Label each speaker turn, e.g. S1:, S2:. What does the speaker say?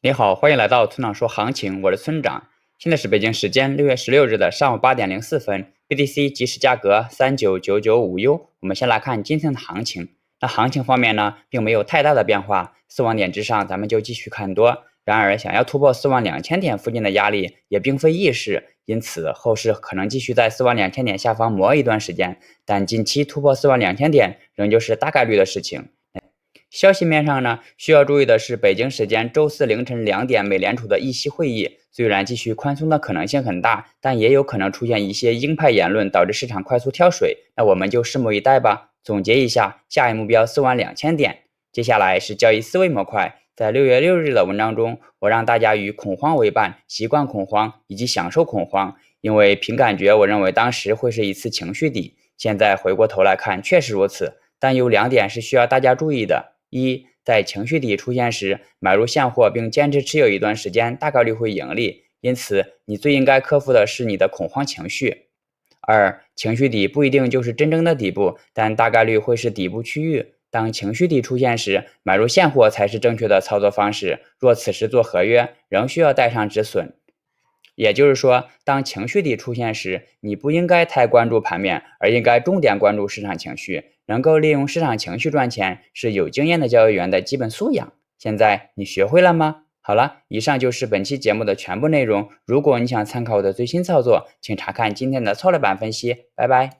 S1: 你好，欢迎来到村长说行情，我是村长。现在是北京时间六月十六日的上午八点零四分，BTC 即时价格三九九九五 U。我们先来看今天的行情。那行情方面呢，并没有太大的变化，四万点之上咱们就继续看多。然而，想要突破四万两千点附近的压力也并非易事，因此后市可能继续在四万两千点下方磨一段时间。但近期突破四万两千点仍旧是大概率的事情。消息面上呢，需要注意的是，北京时间周四凌晨两点，美联储的议息会议虽然继续宽松的可能性很大，但也有可能出现一些鹰派言论，导致市场快速跳水。那我们就拭目以待吧。总结一下，下一目标四万两千点。接下来是交易思维模块，在六月六日的文章中，我让大家与恐慌为伴，习惯恐慌以及享受恐慌，因为凭感觉，我认为当时会是一次情绪底。现在回过头来看，确实如此，但有两点是需要大家注意的。一，在情绪底出现时，买入现货并坚持持有一段时间，大概率会盈利。因此，你最应该克服的是你的恐慌情绪。二，情绪底不一定就是真正的底部，但大概率会是底部区域。当情绪底出现时，买入现货才是正确的操作方式。若此时做合约，仍需要带上止损。也就是说，当情绪底出现时，你不应该太关注盘面，而应该重点关注市场情绪。能够利用市场情绪赚钱，是有经验的交易员的基本素养。现在你学会了吗？好了，以上就是本期节目的全部内容。如果你想参考我的最新操作，请查看今天的策略版分析。拜拜。